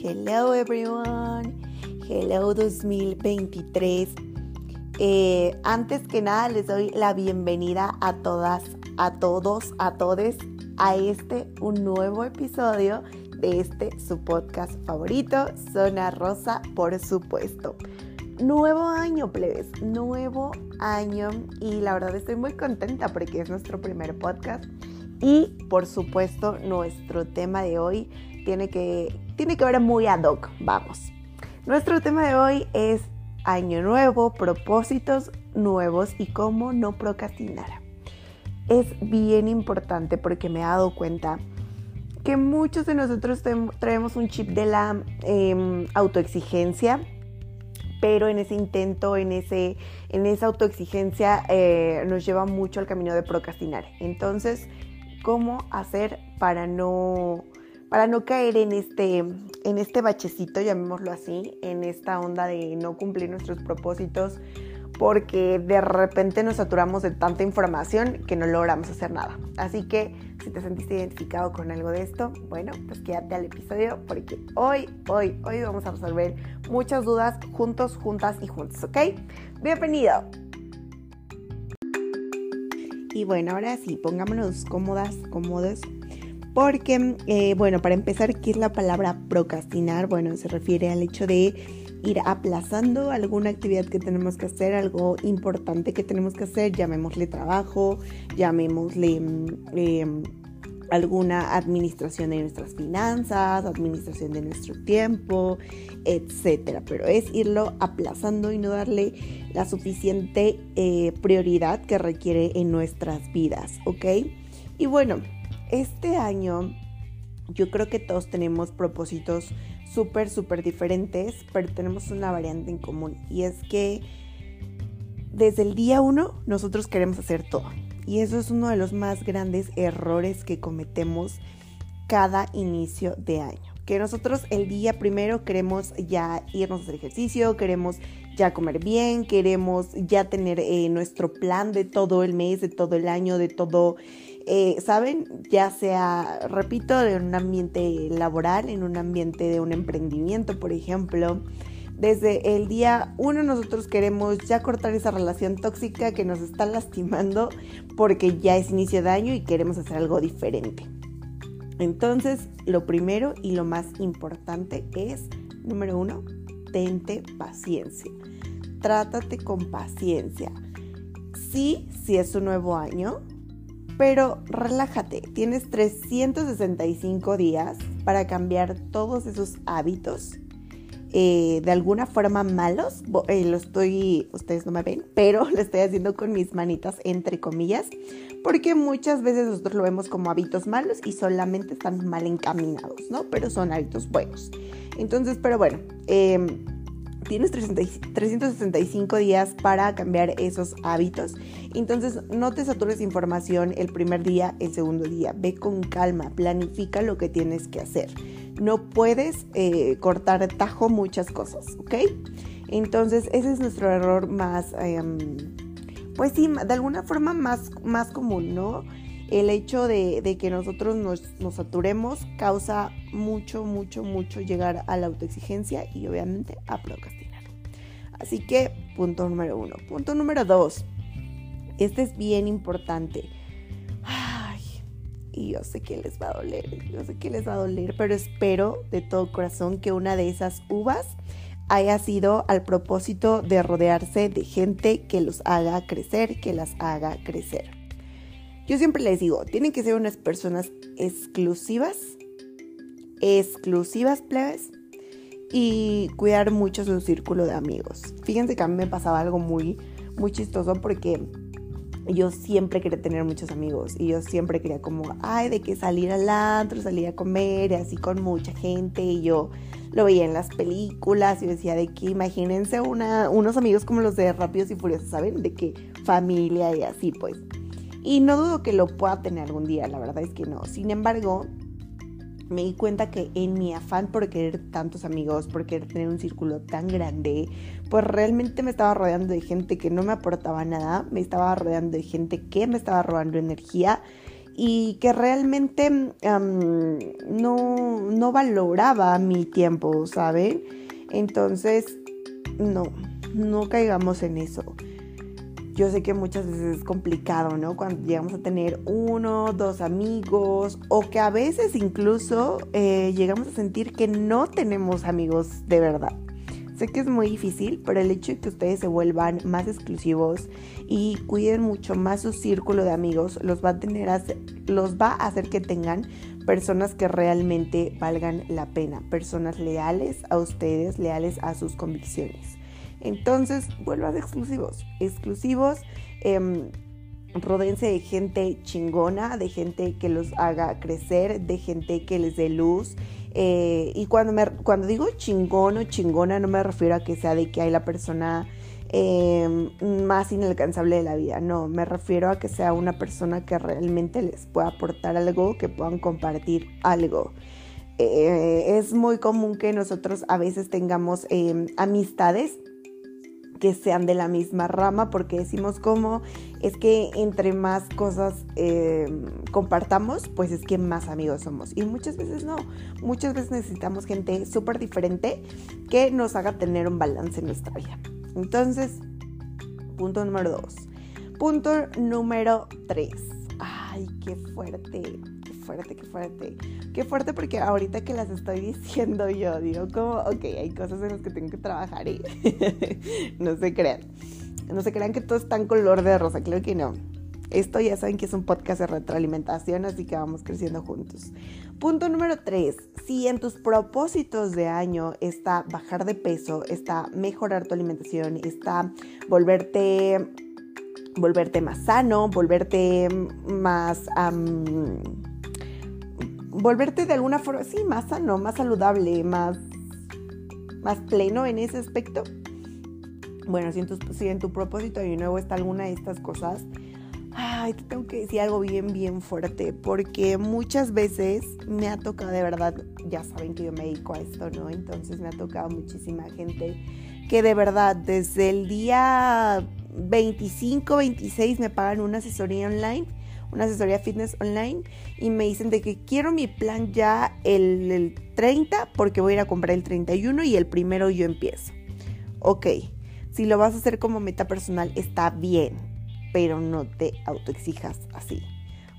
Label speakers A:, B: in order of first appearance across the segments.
A: Hello everyone. Hello 2023. Eh, antes que nada les doy la bienvenida a todas, a todos, a todes a este un nuevo episodio de este su podcast favorito, Zona Rosa, por supuesto. Nuevo año, plebes, nuevo año y la verdad estoy muy contenta porque es nuestro primer podcast y por supuesto nuestro tema de hoy tiene que, tiene que ver muy ad hoc, vamos. Nuestro tema de hoy es año nuevo, propósitos nuevos y cómo no procrastinar. Es bien importante porque me he dado cuenta que muchos de nosotros traemos un chip de la em, autoexigencia pero en ese intento, en, ese, en esa autoexigencia eh, nos lleva mucho al camino de procrastinar. Entonces, ¿cómo hacer para no, para no caer en este, en este bachecito, llamémoslo así, en esta onda de no cumplir nuestros propósitos? porque de repente nos saturamos de tanta información que no logramos hacer nada. Así que si te sentiste identificado con algo de esto, bueno, pues quédate al episodio porque hoy, hoy, hoy vamos a resolver muchas dudas juntos, juntas y juntos, ¿ok? Bienvenido. Y bueno, ahora sí, pongámonos cómodas, cómodos. Porque, eh, bueno, para empezar, ¿qué es la palabra procrastinar? Bueno, se refiere al hecho de ir aplazando alguna actividad que tenemos que hacer, algo importante que tenemos que hacer, llamémosle trabajo, llamémosle mm, em, alguna administración de nuestras finanzas, administración de nuestro tiempo, etcétera. Pero es irlo aplazando y no darle la suficiente eh, prioridad que requiere en nuestras vidas, ¿ok? Y bueno, este año yo creo que todos tenemos propósitos súper, súper diferentes, pero tenemos una variante en común y es que desde el día uno nosotros queremos hacer todo. Y eso es uno de los más grandes errores que cometemos cada inicio de año. Que nosotros el día primero queremos ya irnos a hacer ejercicio, queremos ya comer bien, queremos ya tener eh, nuestro plan de todo el mes, de todo el año, de todo eh, ¿saben? Ya sea, repito, en un ambiente laboral, en un ambiente de un emprendimiento, por ejemplo. Desde el día uno nosotros queremos ya cortar esa relación tóxica que nos está lastimando porque ya es inicio de año y queremos hacer algo diferente. Entonces, lo primero y lo más importante es, número uno, tente paciencia. Trátate con paciencia. Sí, si es un nuevo año, pero relájate, tienes 365 días para cambiar todos esos hábitos. Eh, de alguna forma malos, eh, lo estoy, ustedes no me ven, pero lo estoy haciendo con mis manitas entre comillas, porque muchas veces nosotros lo vemos como hábitos malos y solamente están mal encaminados, ¿no? Pero son hábitos buenos. Entonces, pero bueno, eh, tienes 365 días para cambiar esos hábitos. Entonces no te satures de información el primer día, el segundo día. Ve con calma, planifica lo que tienes que hacer. No puedes eh, cortar tajo muchas cosas, ¿ok? Entonces ese es nuestro error más, em, pues sí, de alguna forma más, más común, ¿no? El hecho de, que nosotros nos, saturemos causa mucho, mucho, mucho llegar a la autoexigencia y obviamente a procrastinar. Así que, punto número uno. Punto número dos. Este es bien importante. Ay, y yo sé que les va a doler, yo sé que les va a doler, pero espero de todo corazón que una de esas uvas haya sido al propósito de rodearse de gente que los haga crecer, que las haga crecer. Yo siempre les digo, tienen que ser unas personas exclusivas, exclusivas, plebes, y cuidar mucho su círculo de amigos. Fíjense que a mí me pasaba algo muy, muy chistoso porque yo siempre quería tener muchos amigos y yo siempre quería como, ay, de que salir al antro, salir a comer, y así con mucha gente y yo lo veía en las películas y decía de que imagínense unos amigos como los de Rápidos y Furiosos, ¿saben? De que familia y así pues. Y no dudo que lo pueda tener algún día, la verdad es que no. Sin embargo, me di cuenta que en mi afán por querer tantos amigos, por querer tener un círculo tan grande, pues realmente me estaba rodeando de gente que no me aportaba nada, me estaba rodeando de gente que me estaba robando energía y que realmente no, no valoraba mi tiempo, ¿saben? Entonces, no, no caigamos en eso. Yo sé que muchas veces es complicado, ¿no? Cuando llegamos a tener uno, dos amigos o que a veces incluso eh, llegamos a sentir que no tenemos amigos de verdad. Sé que es muy difícil, pero el hecho de que ustedes se vuelvan más exclusivos y cuiden mucho más su círculo de amigos los va a tener los va a hacer que tengan personas que realmente valgan la pena, personas leales a ustedes, leales a sus convicciones. Entonces, vuelvan exclusivos. Exclusivos. Eh, de gente chingona, de gente que los haga crecer, de gente que les dé luz. Eh, y cuando, me, cuando digo chingón o chingona, no me refiero a que sea de que hay la persona em, más inalcanzable de la vida. No, me refiero a que sea una persona que realmente les pueda aportar algo, que puedan compartir algo. Eh, es muy común que nosotros a veces tengamos em, amistades que sean de la misma rama, porque decimos como es que entre más cosas em, compartamos, pues es que más amigos somos. Y muchas veces no, muchas veces necesitamos gente súper diferente que nos haga tener un balance en nuestra vida. Entonces, punto número dos. Punto número tres. Ay, qué fuerte fuerte, qué fuerte. Qué fuerte porque ahorita que las estoy diciendo yo, digo como, ok, hay cosas en las que tengo que trabajar y no se crean. No se crean que todo es tan color de rosa, creo que no. Esto ya saben que es un podcast de retroalimentación, así que vamos creciendo juntos. Punto número 3. Si en tus propósitos de año está bajar de peso, está mejorar tu alimentación, está volverte, volverte más sano, volverte más volverte de alguna forma, sí, más sano, más saludable, más, más pleno en ese aspecto. Bueno, si en, tu, si en tu propósito de nuevo está alguna de estas cosas, ay, te tengo que decir algo bien, bien fuerte, porque muchas veces me ha tocado, de verdad, ya saben que yo me dedico a esto, ¿no? Entonces me ha tocado muchísima gente que de verdad desde el día 25, 26 me pagan una asesoría online una asesoría fitness online y me dicen de que quiero mi plan ya el, 30 porque voy a ir a comprar el 31 y el primero yo empiezo. Ok, si lo vas a hacer como meta personal está bien, pero no te autoexijas así.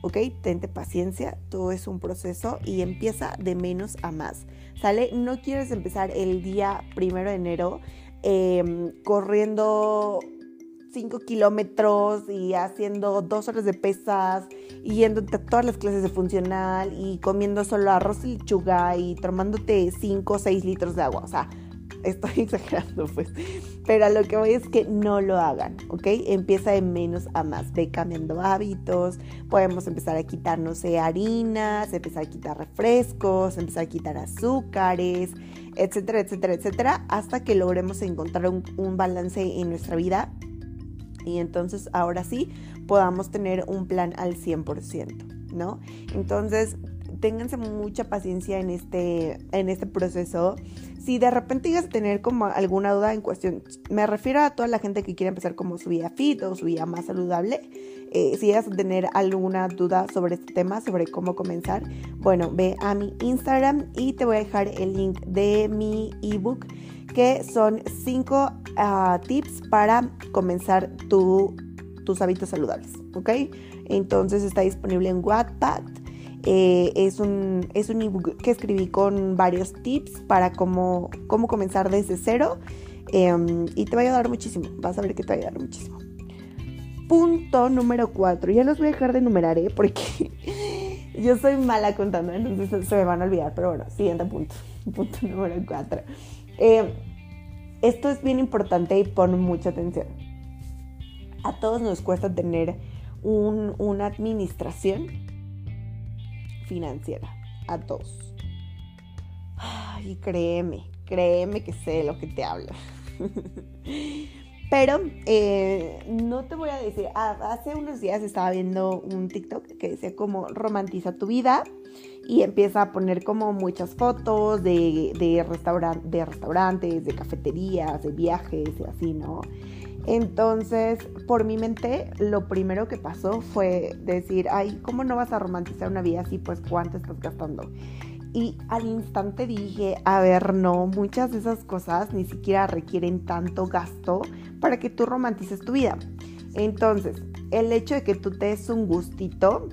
A: ¿ok? Tente paciencia, todo es un proceso y empieza de menos a más, ¿sale? No quieres empezar el día primero de enero em, corriendo 5 kilómetros y haciendo dos horas de pesas y yendo a todas las clases de funcional y comiendo solo arroz y lechuga y tomándote 5 o 6 litros de agua. O sea, estoy exagerando pues. Pero a lo que voy es que no lo hagan, ¿ok? Empieza de menos a más. Ve cambiando hábitos. Podemos empezar a quitar, no harinas, empezar a quitar refrescos, empezar a quitar azúcares, etcétera, etcétera, etcétera, hasta que logremos encontrar un, un balance en nuestra vida y entonces ahora sí podamos tener un plan al 100%, ¿no? Entonces, ténganse mucha paciencia en este, en este proceso. Si de repente llegas a tener como alguna duda en cuestión, me refiero a toda la gente que quiere empezar como su vida fit o su vida más saludable. Eh, si llegas a tener alguna duda sobre este tema, sobre cómo comenzar, bueno, ve a mi Instagram y te voy a dejar el link de mi ebook que son 5 ah, tips para comenzar tus hábitos saludables, ¿ok? Entonces está disponible en Wattpad. Eh, es un, es un ebook que escribí con varios tips para cómo, cómo comenzar desde cero em, y te va a ayudar muchísimo, vas a ver que te va a ayudar muchísimo. Punto número 4, ya los voy a dejar de enumerar ¿eh? porque yo soy mala contando, entonces se me van a olvidar, pero bueno, siguiente punto, punto número 4. Eh, esto es bien importante y pon mucha atención. A todos nos cuesta tener una administración financiera. A todos. Y créeme, créeme que sé lo que te hablo. Pero eh, no te voy a decir, hace unos días estaba viendo un TikTok que decía como romantiza tu vida y empieza a poner como muchas fotos de, de, de restaurantes, de cafeterías, de viajes y así, ¿no? Entonces, por mi mente, lo primero que pasó fue decir, ay, ¿cómo no vas a romantizar una vida así? Pues, ¿cuánto estás gastando? Y al instante dije, a ver, no, muchas de esas cosas ni siquiera requieren tanto gasto para que tú romantices tu vida. Entonces, el hecho de que tú te des un gustito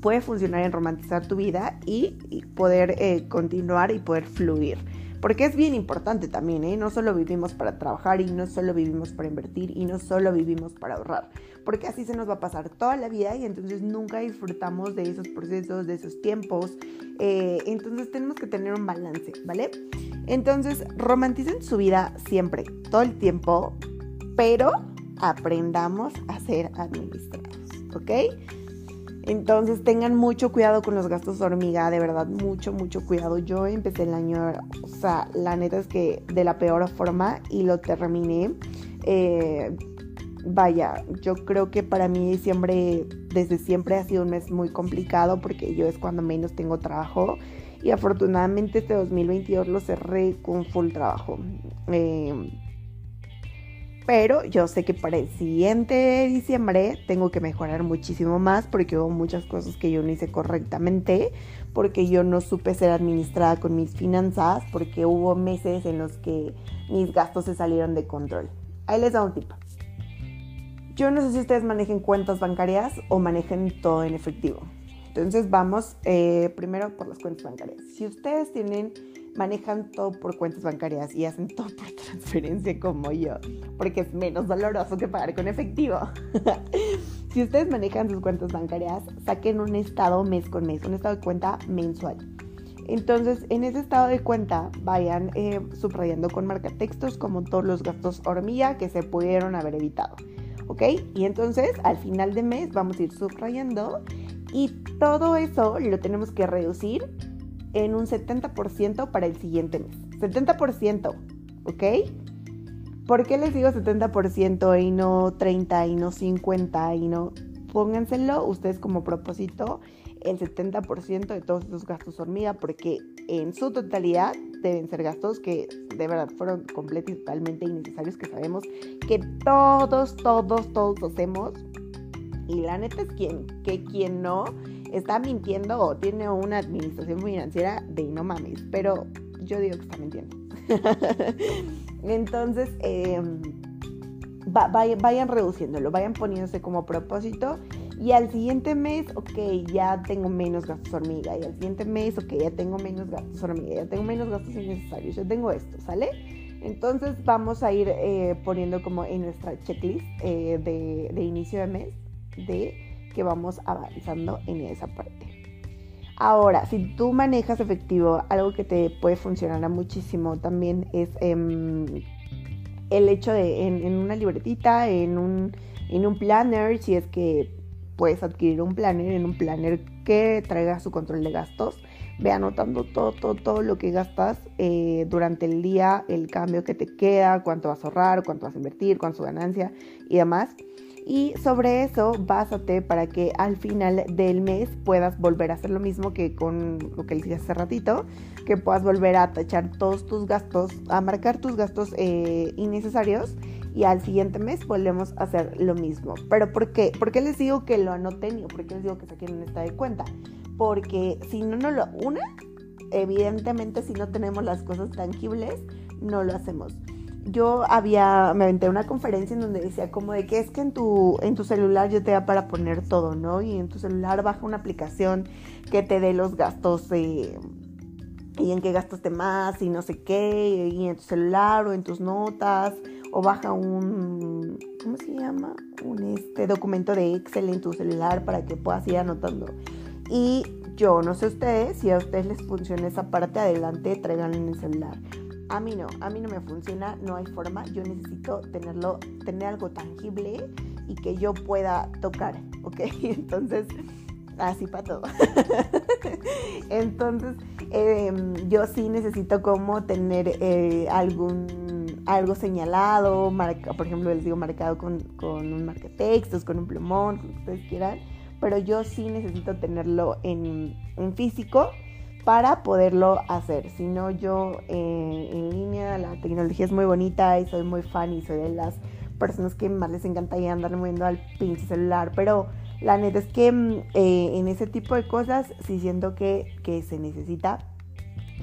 A: puede funcionar en romantizar tu vida y, poder eh, continuar y poder fluir. Porque es bien importante también, ¿eh? No solo vivimos para trabajar y no solo vivimos para invertir y no solo vivimos para ahorrar. Porque así se nos va a pasar toda la vida y entonces nunca disfrutamos de esos procesos, de esos tiempos. Eh, entonces tenemos que tener un balance, ¿vale? Entonces romanticen su vida siempre, todo el tiempo, pero aprendamos a ser administrados, ¿ok? Entonces tengan mucho cuidado con los gastos hormiga, de verdad, mucho, mucho cuidado. Yo empecé el año, o sea, la neta es que de la peor forma y lo terminé. Eh, vaya, yo creo que para mí diciembre, desde siempre ha sido un mes muy complicado porque yo es cuando menos tengo trabajo y afortunadamente este 2022 lo cerré con full trabajo. Eh, pero yo sé que para el siguiente diciembre tengo que mejorar muchísimo más porque hubo muchas cosas que yo no hice correctamente, porque yo no supe ser administrada con mis finanzas, porque hubo meses en los que mis gastos se salieron de control. Ahí les da un tip. Yo no sé si ustedes manejen cuentas bancarias o manejen todo en efectivo. Entonces vamos eh, primero por las cuentas bancarias. Si ustedes tienen manejan todo por cuentas bancarias y hacen todo por transferencia como yo, porque es menos doloroso que pagar con efectivo. si ustedes manejan sus cuentas bancarias, saquen un estado mes con mes, un estado de cuenta mensual. Entonces, en ese estado de cuenta, vayan eh, subrayando con marca textos como todos los gastos hormiga que se pudieron haber evitado. ¿Ok? Y entonces, al final de mes, vamos a ir subrayando y todo eso lo tenemos que reducir en un 70% para el siguiente mes. 70%, ¿ok? ¿Por qué les digo 70% y no 30 y no 50 y no... Pónganselo ustedes como propósito el 70% de todos esos gastos hormiga porque en su totalidad deben ser gastos que de verdad fueron completamente y totalmente innecesarios que sabemos que todos, todos, todos hacemos y la neta es quien, que quien no está mintiendo o tiene una administración financiera de no mames, pero yo digo que está mintiendo. Entonces, em, vayan, reduciéndolo, vayan poniéndose como propósito y al siguiente mes, ok, ya tengo menos gastos hormiga. Y al siguiente mes, ok, ya tengo menos gastos hormiga. Ya tengo menos gastos innecesarios. Ya tengo esto, ¿sale? Entonces vamos a ir eh, poniendo como en nuestra checklist eh, de, de, inicio de mes de que vamos avanzando en esa parte. Ahora, si tú manejas efectivo, algo que te puede funcionar muchísimo también es em, el hecho de en, una libretita, en un, en un planner, si es que puedes adquirir un planner, en un planner que traiga su control de gastos, ve anotando todo, todo, todo lo que gastas eh, durante el día, el cambio que te queda, cuánto vas a ahorrar, cuánto vas a invertir, cuánto ganancia y demás. Y sobre eso, básate para que al final del mes puedas volver a hacer lo mismo que con lo que decía hace ratito, que puedas volver a tachar todos tus gastos, a marcar tus gastos eh, innecesarios y al siguiente mes volvemos a hacer lo mismo. ¿Pero por qué? ¿Por qué les digo que lo anoten y por qué les digo que saquen un estado de cuenta? Porque si no, no lo... Una, evidentemente si no tenemos las cosas tangibles, no lo hacemos yo había, me aventé una conferencia en donde decía como de que es que en tu, en tu celular yo te da para poner todo, ¿no? Y en tu celular baja una aplicación que te dé los gastos y en qué gastaste más y no sé qué, y en tu celular o en tus notas, o baja un, ¿cómo se llama? Un este documento de Excel en tu celular para que puedas ir anotando. Y yo no sé ustedes, si a ustedes les funciona esa parte, adelante, traigan en el celular. A mí no, a mí no me funciona, no hay forma. Yo necesito tenerlo, tener algo tangible y que yo pueda tocar, ¿ok? Entonces, así para todo. Entonces, em, yo sí necesito como tener eh, algún algo señalado, por ejemplo, les digo marcado con, con un marcatextos, con un plumón, con lo que ustedes quieran, pero yo sí necesito tenerlo en, en físico para poderlo hacer. Si no, yo eh, en línea, la tecnología es muy bonita y soy muy fan y soy de las personas que más les encanta y andar moviendo al pinche celular, pero la neta es que mm, eh, en ese tipo de cosas sí siento que, que se necesita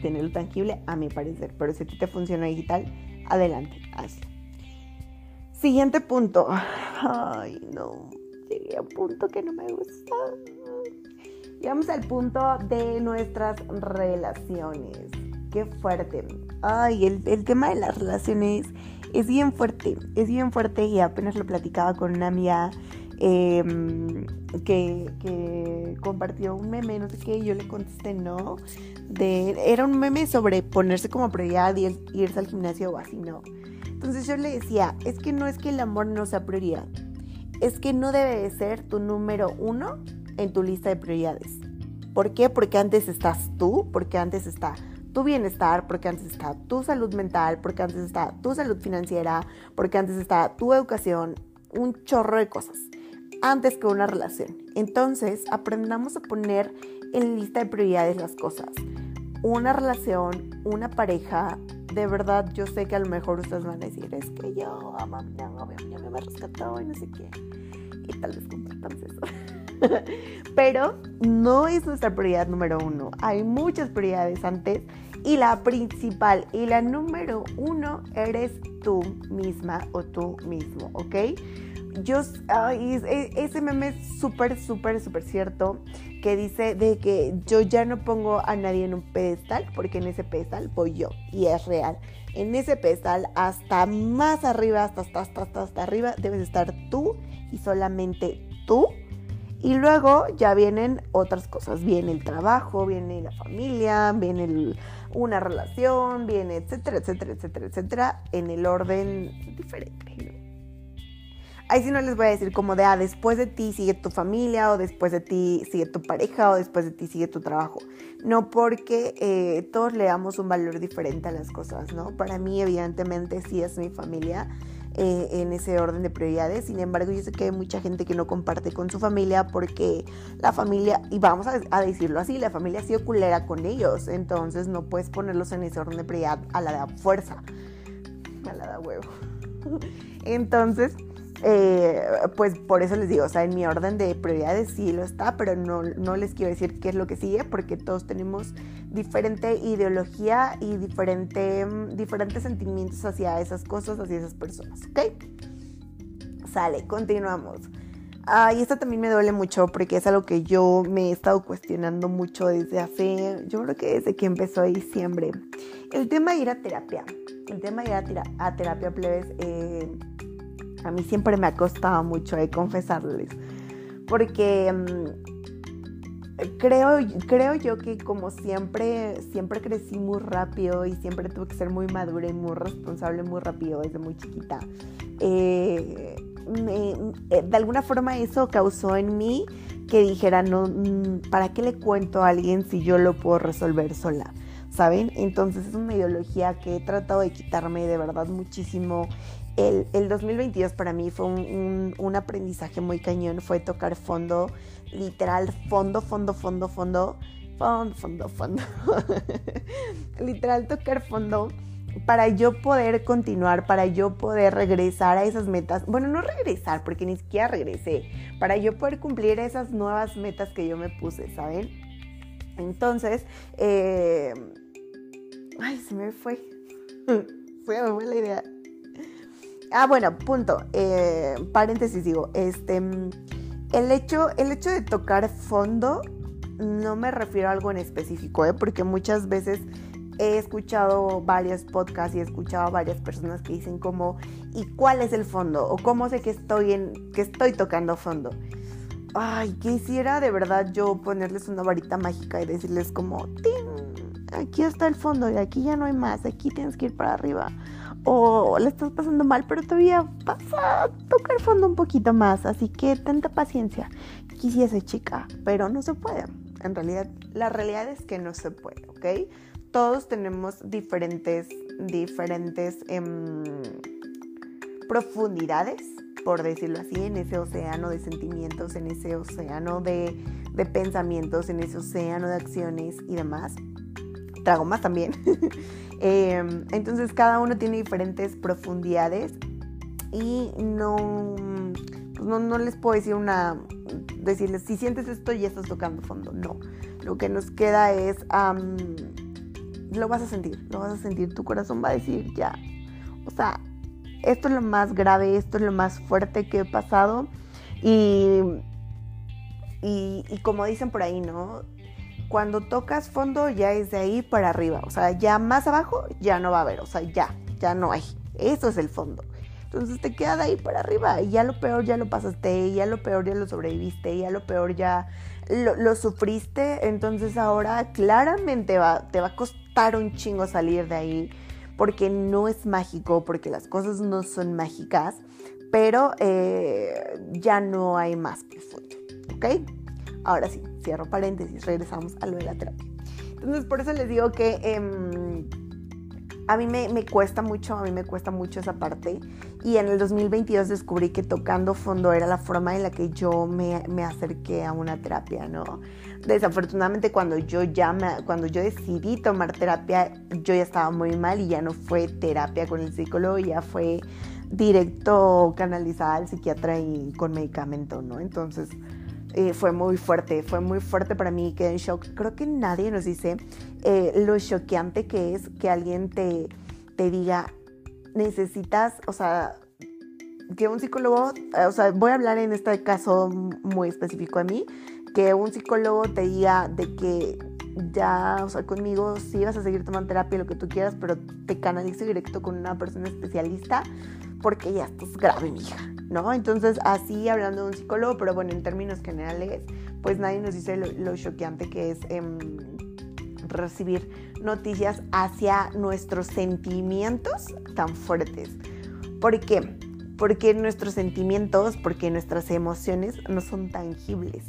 A: tenerlo tangible, a mi parecer. Pero si a ti te funciona digital, adelante, hazlo. Siguiente punto. Ay, no. Llegué a un punto que no me gusta. Llegamos al punto de nuestras relaciones. Qué fuerte. Ay, el, tema de las relaciones es bien fuerte. Es bien fuerte y apenas lo platicaba con una amiga em, que, que, compartió un meme, no sé qué, yo le contesté no. De, era un meme sobre ponerse como prioridad y irse al gimnasio o así, no. Entonces yo le decía, es que no es que el amor no sea prioridad, es que no debe de ser tu número uno en tu lista de prioridades. ¿Por qué? Porque antes estás tú, porque antes está tu bienestar, porque antes está tu salud mental, porque antes está tu salud financiera, porque antes está tu educación, un chorro de cosas, antes que una relación. Entonces, aprendamos a poner en lista de prioridades las cosas. Una relación, una pareja, de verdad yo sé que a lo mejor ustedes van a decir, es que yo amo a mi me rescató y no sé qué. Y tal vez compartamos eso. Pero no es nuestra prioridad número uno. Hay muchas prioridades antes y la principal y la número uno eres tú misma o tú mismo, ¿ok? Yo, e, ese meme es súper, súper, súper cierto que dice de que yo ya no pongo a nadie en un pedestal porque en ese pedestal voy yo y es real. En ese pedestal hasta más arriba, hasta, hasta, hasta, hasta arriba debes estar tú y solamente tú. Y luego ya vienen otras cosas, viene el trabajo, viene la familia, viene una relación, viene etcétera, etcétera, etcétera, etcétera, en el orden diferente. Ahí sí no les voy a decir como de, ah, después de ti sigue tu familia, o después de ti sigue tu pareja, o después de ti sigue tu trabajo. No porque eh, todos le damos un valor diferente a las cosas, ¿no? Para mí, evidentemente, sí es mi familia. Eh, en ese orden de prioridades. Sin embargo, yo sé que hay mucha gente que no comparte con su familia porque la familia, y vamos a, a decirlo así, la familia ha sido culera con ellos. Entonces no puedes ponerlos en ese orden de prioridad a la de fuerza. A la de huevo. Entonces, eh, pues por eso les digo, o sea, en mi orden de prioridades sí lo está, pero no, no les quiero decir qué es lo que sigue, porque todos tenemos diferente ideología y diferente, mm, diferentes sentimientos hacia esas cosas, hacia esas personas, ¿ok? Sale, continuamos. Ah, y esto también me duele mucho porque es algo que yo me he estado cuestionando mucho desde hace, yo creo que desde que empezó diciembre. El tema de ir a terapia. El tema de ir a terapia, plebes, eh, a mí siempre me ha costado mucho de confesarles, porque mm, creo, creo yo que como siempre, siempre crecí muy rápido y siempre tuve que ser muy madura y muy responsable muy rápido desde muy chiquita. Eh, eh, de alguna forma eso causó en mí que dijera, no, mm, ¿para qué le cuento a alguien si yo lo puedo resolver sola? ¿Saben? Entonces es una ideología que he tratado de quitarme de verdad muchísimo el, el 2022 para mí fue un, un, aprendizaje muy cañón, fue tocar fondo, literal, fondo, fondo, fondo, fondo, fondo, fondo, fondo. literal, tocar fondo para yo poder continuar, para yo poder regresar a esas metas. Bueno, no regresar, porque ni siquiera regresé. Para yo poder cumplir esas nuevas metas que yo me puse, ¿saben? Entonces, eh... ay, se me fue. fue, fue la idea. Ah, bueno, punto. Eh, paréntesis digo, este, el hecho, el hecho de tocar fondo no me refiero a algo en específico, ¿eh? porque muchas veces he escuchado varios podcasts y he escuchado a varias personas que dicen como, ¿y cuál es el fondo? O cómo sé que estoy en, que estoy tocando fondo. Ay, quisiera de verdad yo ponerles una varita mágica y decirles como, aquí está el fondo y aquí ya no hay más, aquí tienes que ir para arriba o le estás pasando mal, pero todavía vas a tocar fondo un poquito más, así que tanta paciencia. Quisiese chica, pero no se puede. En realidad, la realidad es que no se puede, ¿ok? Todos tenemos diferentes, diferentes em, profundidades, por decirlo así, en ese océano de sentimientos, en ese océano de pensamientos, en ese océano de acciones y demás. Trago más también. Em, entonces cada uno tiene diferentes profundidades y no, pues no, no, les puedo decir una, decirles, si sientes esto ya estás tocando fondo, no. Lo que nos queda es, lo vas a sentir, lo vas a sentir, tu corazón va a decir, ya, o sea, esto es lo más grave, esto es lo más fuerte que he pasado y, y, y como dicen por ahí, ¿no? Cuando tocas fondo ya es de ahí para arriba, o sea, ya más abajo ya no va a haber, o sea, ya, ya no hay, eso es el fondo. Entonces te queda de ahí para arriba y ya lo peor ya lo pasaste, ya lo peor ya lo sobreviviste, ya lo peor ya lo, sufriste, entonces ahora claramente va, te va a costar un chingo salir de ahí porque no es mágico, porque las cosas no son mágicas, pero eh, ya no hay más profundo, ¿ok? Ahora sí, cierro paréntesis, regresamos a lo de la terapia. Entonces por eso les digo que... Em, a mí me, cuesta mucho, a mí me cuesta mucho esa parte. Y en el 2022 descubrí que tocando fondo era la forma en la que yo me, acerqué a una terapia, ¿no? Desafortunadamente cuando yo ya cuando yo decidí tomar terapia, yo ya estaba muy mal y ya no fue terapia con el psicólogo, ya fue directo canalizada al psiquiatra y con medicamento, ¿no? Entonces eh, fue muy fuerte, fue muy fuerte para mí, quedé en shock. Creo que nadie nos dice eh, lo choqueante que es que alguien te, te diga, necesitas, o sea, que un psicólogo, o sea, voy a hablar en este caso muy específico a mí, que un psicólogo te diga de que ya, o sea, conmigo sí vas a seguir tomando terapia, lo que tú quieras, pero te canalizo directo con una persona especialista porque ya estás grave, mija. ¿No? Entonces, así hablando de un psicólogo, pero bueno, en términos generales, pues nadie nos dice lo, choqueante que es em, recibir noticias hacia nuestros sentimientos tan fuertes. ¿Por qué? Porque nuestros sentimientos, porque nuestras emociones no son tangibles.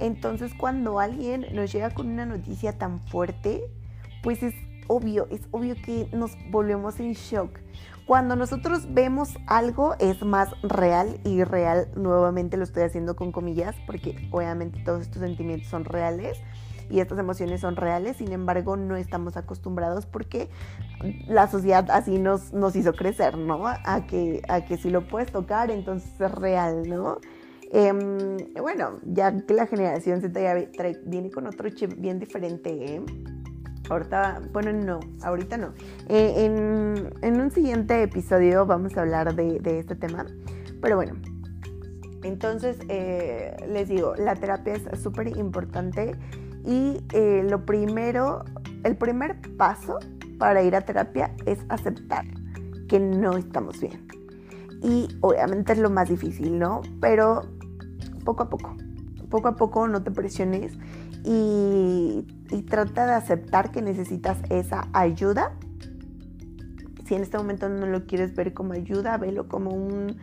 A: Entonces, cuando alguien nos llega con una noticia tan fuerte, pues es obvio, es obvio que nos volvemos en shock. Cuando nosotros vemos algo es más real y real, nuevamente lo estoy haciendo con comillas, porque obviamente todos estos sentimientos son reales y estas emociones son reales, sin embargo no estamos acostumbrados porque la sociedad así nos, nos hizo crecer, ¿no? A que, a que si lo puedes tocar, entonces es real, ¿no? Em, bueno, ya que la generación Z ya viene con otro chip bien diferente, ¿eh? Ahorita, bueno, no, ahorita no. Eh, en, un siguiente episodio vamos a hablar de, este tema. Pero bueno, entonces eh, les digo, la terapia es súper importante y eh, lo primero, el primer paso para ir a terapia es aceptar que no estamos bien. Y obviamente es lo más difícil, ¿no? Pero poco a poco, poco a poco no te presiones y, trata de aceptar que necesitas esa ayuda. Si en este momento no lo quieres ver como ayuda, velo como un...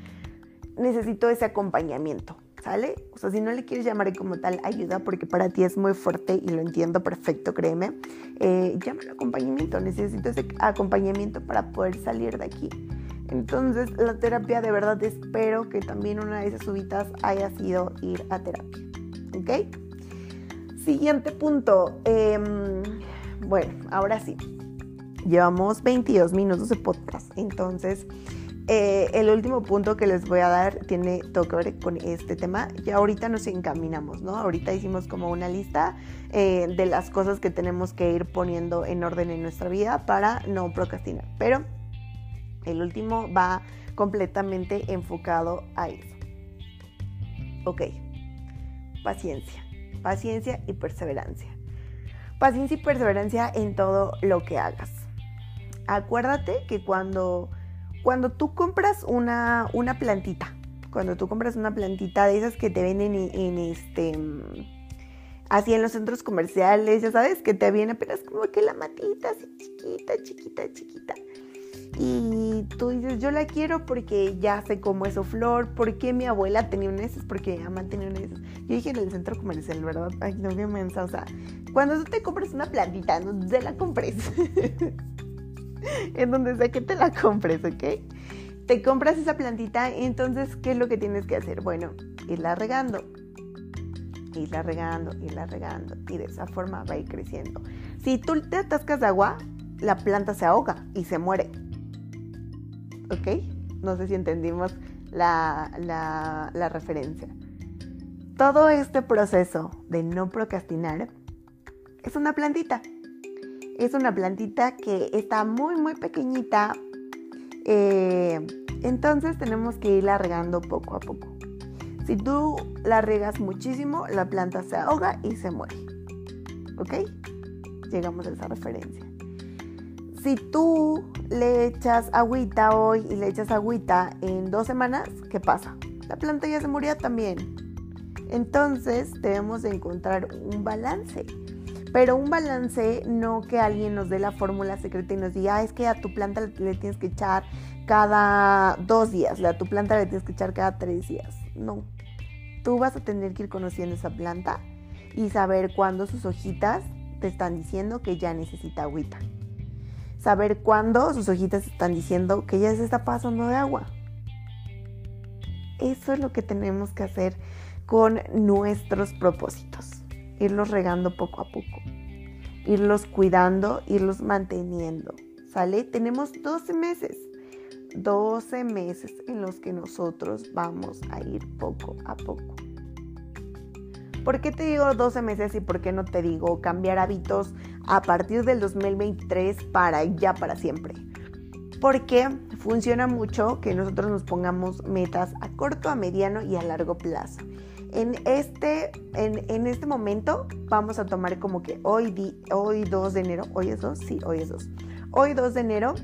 A: Necesito ese acompañamiento, ¿sale? O sea, si no le quieres llamar como tal ayuda, porque para ti es muy fuerte y lo entiendo perfecto, créeme, eh, llámalo acompañamiento. Necesito ese acompañamiento para poder salir de aquí. Entonces, la terapia de verdad espero que también una de esas subitas haya sido ir a terapia. ¿Ok? Siguiente punto. Em, bueno, ahora sí. Llevamos 22 minutos de podcast. Entonces, eh, el último punto que les voy a dar tiene todo que ver con este tema. Ya ahorita nos encaminamos, ¿no? Ahorita hicimos como una lista eh, de las cosas que tenemos que ir poniendo en orden en nuestra vida para no procrastinar. Pero el último va completamente enfocado a eso. Ok, paciencia paciencia y perseverancia. Paciencia y perseverancia en todo lo que hagas. Acuérdate que cuando, cuando tú compras una, una plantita, cuando tú compras una plantita de esas que te venden en, este así en los centros comerciales, ya sabes, que te viene apenas como que la matita así chiquita, chiquita, chiquita y tú dices, yo la quiero porque ya sé cómo es su flor, porque mi abuela tenía un esas, porque mi mamá tenía un esas. Yo dije en el centro comercial, ¿verdad? Ay, no, qué mensa. O sea, cuando tú te compras una plantita, no te la compres. en donde sea que te la compres, ¿ok? Te compras esa plantita, entonces, ¿qué es lo que tienes que hacer? Bueno, irla regando. Irla regando, irla regando. Y de esa forma va a ir creciendo. Si tú te atascas de agua, la planta se ahoga y se muere. ¿Ok? No sé si entendimos la, la referencia. Todo este proceso de no procrastinar es una plantita. Es una plantita que está muy, muy pequeñita. Eh, entonces tenemos que irla regando poco a poco. Si tú la regas muchísimo, la planta se ahoga y se muere. ¿Ok? Llegamos a esa referencia. Si tú le echas agüita hoy y le echas agüita en dos semanas, ¿qué pasa? La planta ya se murió también. Entonces debemos de encontrar un balance. Pero un balance no que alguien nos dé la fórmula secreta y nos diga, es que a tu planta le tienes que echar cada dos días, a tu planta le tienes que echar cada tres días. No. Tú vas a tener que ir conociendo esa planta y saber cuándo sus hojitas te están diciendo que ya necesita agüita. Saber cuándo sus hojitas están diciendo que ya se está pasando de agua. Eso es lo que tenemos que hacer con nuestros propósitos. Irlos regando poco a poco. Irlos cuidando, irlos manteniendo. ¿Sale? Tenemos 12 meses. 12 meses en los que nosotros vamos a ir poco a poco. ¿Por qué te digo 12 meses y por qué no te digo cambiar hábitos a partir del 2023 para ya para siempre? Porque funciona mucho que nosotros nos pongamos metas a corto, a mediano y a largo plazo. En este, en, este momento vamos a tomar como que hoy, hoy 2 de enero, hoy es 2, sí, hoy es 2. Hoy 2 de enero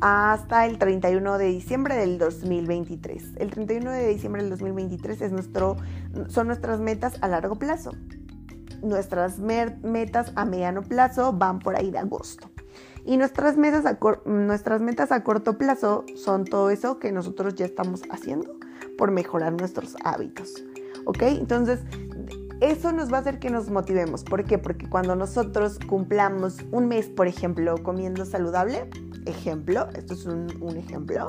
A: hasta el 31 de diciembre del 2023. El 31 de diciembre del 2023 es nuestro, son nuestras metas a largo plazo. Nuestras metas a mediano plazo van por ahí de agosto. Y nuestras metas, a nuestras metas a corto plazo son todo eso que nosotros ya estamos haciendo por mejorar nuestros hábitos. ¿ok? Entonces, eso nos va a hacer que nos motivemos. ¿Por qué? Porque cuando nosotros cumplamos un mes, por ejemplo, comiendo saludable, ejemplo, esto es un, ejemplo,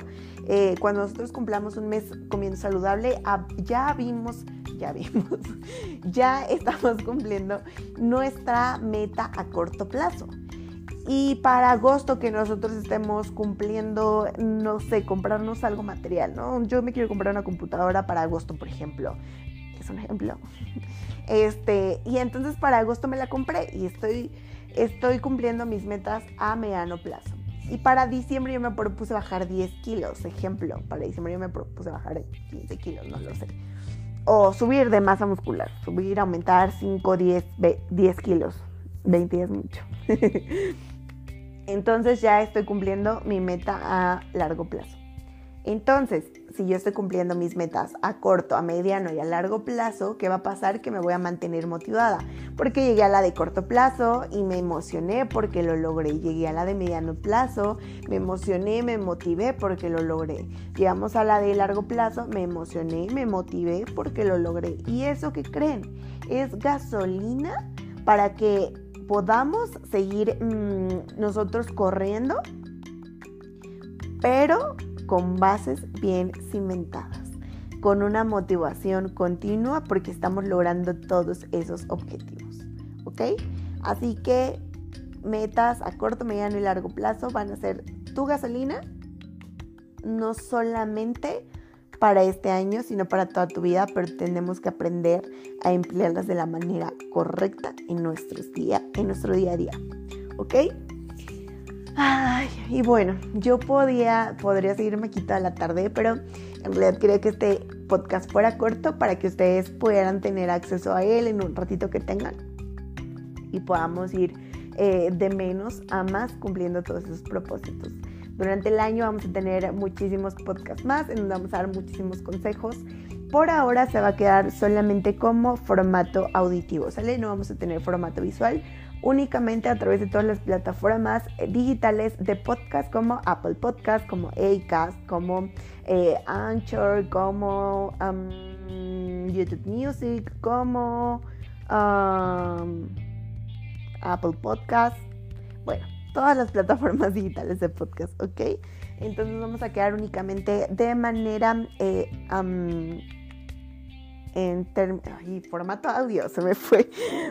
A: eh, cuando nosotros cumplamos un mes comiendo saludable, ya vimos, ya vimos, ya estamos cumpliendo nuestra meta a corto plazo. Y para agosto que nosotros estemos cumpliendo, no sé, comprarnos algo material, ¿no? Yo me quiero comprar una computadora para agosto, por ejemplo es un ejemplo. Este, y entonces para agosto me la compré y estoy, estoy cumpliendo mis metas a mediano plazo. Y para diciembre yo me propuse bajar 10 kilos, ejemplo. Para diciembre yo me propuse bajar 15 kilos, no lo sé. O subir de masa muscular, subir, aumentar 5, 10, 10 kilos. 20 es mucho. Entonces ya estoy cumpliendo mi meta a largo plazo. Entonces, si yo estoy cumpliendo mis metas a corto, a mediano y a largo plazo, ¿qué va a pasar? Que me voy a mantener motivada. Porque llegué a la de corto plazo y me emocioné porque lo logré. Llegué a la de mediano plazo, me emocioné, me motivé porque lo logré. Llegamos a la de largo plazo, me emocioné, me motivé porque lo logré. ¿Y eso qué creen? Es gasolina para que podamos seguir mm, nosotros corriendo, pero con bases bien cimentadas, con una motivación continua porque estamos logrando todos esos objetivos. ¿Ok? Así que metas a corto, mediano y largo plazo van a ser tu gasolina, no solamente para este año, sino para toda tu vida, pero tenemos que aprender a emplearlas de la manera correcta en, nuestros día, en nuestro día a día. ¿Ok? Ay, y bueno, yo podía, podría seguirme aquí toda la tarde, pero en realidad quería que este podcast fuera corto para que ustedes puedan tener acceso a él en un ratito que tengan y podamos ir eh, de menos a más cumpliendo todos esos propósitos. Durante el año vamos a tener muchísimos podcasts más, en donde vamos a dar muchísimos consejos. Por ahora se va a quedar solamente como formato auditivo, ¿sale? No vamos a tener formato visual únicamente a través de todas las plataformas eh, digitales de podcast como Apple Podcast, como Acast, como eh, Anchor, como YouTube Music, como Apple Podcast. Bueno, todas las plataformas digitales de podcast, ¿ok? Entonces vamos a quedar únicamente de manera... Eh, en formato audio, se me fue,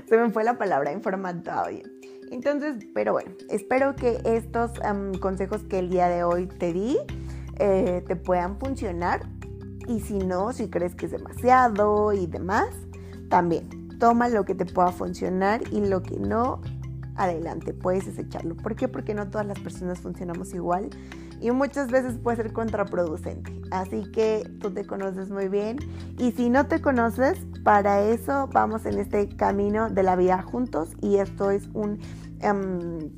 A: se me fue la palabra en formato audio. Entonces, pero bueno, espero que estos consejos que el día de hoy te di eh, te puedan funcionar. Y si no, si crees que es demasiado y demás, también toma lo que te pueda funcionar y lo que no, adelante, puedes desecharlo. ¿Por qué? Porque no todas las personas funcionamos igual y muchas veces puede ser contraproducente. Así que tú te conoces muy bien y si no te conoces, para eso vamos en este camino de la vida juntos y esto es un, em,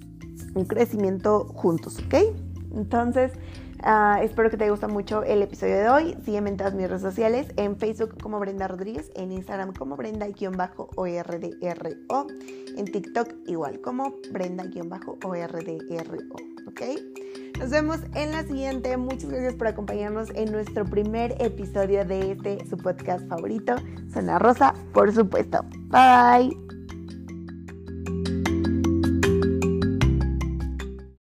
A: un crecimiento juntos, ¿ok? Entonces, Ah, espero que te haya gustado mucho el episodio de hoy. Sígueme en todas mis redes sociales, en Facebook como Brenda Rodríguez, en Instagram como Brenda-ORDRO, en TikTok igual como Brenda-ORDRO, ¿ok? Nos vemos en la siguiente. Muchas gracias por acompañarnos en nuestro primer episodio de este, su podcast favorito, Zona Rosa, por supuesto. Bye.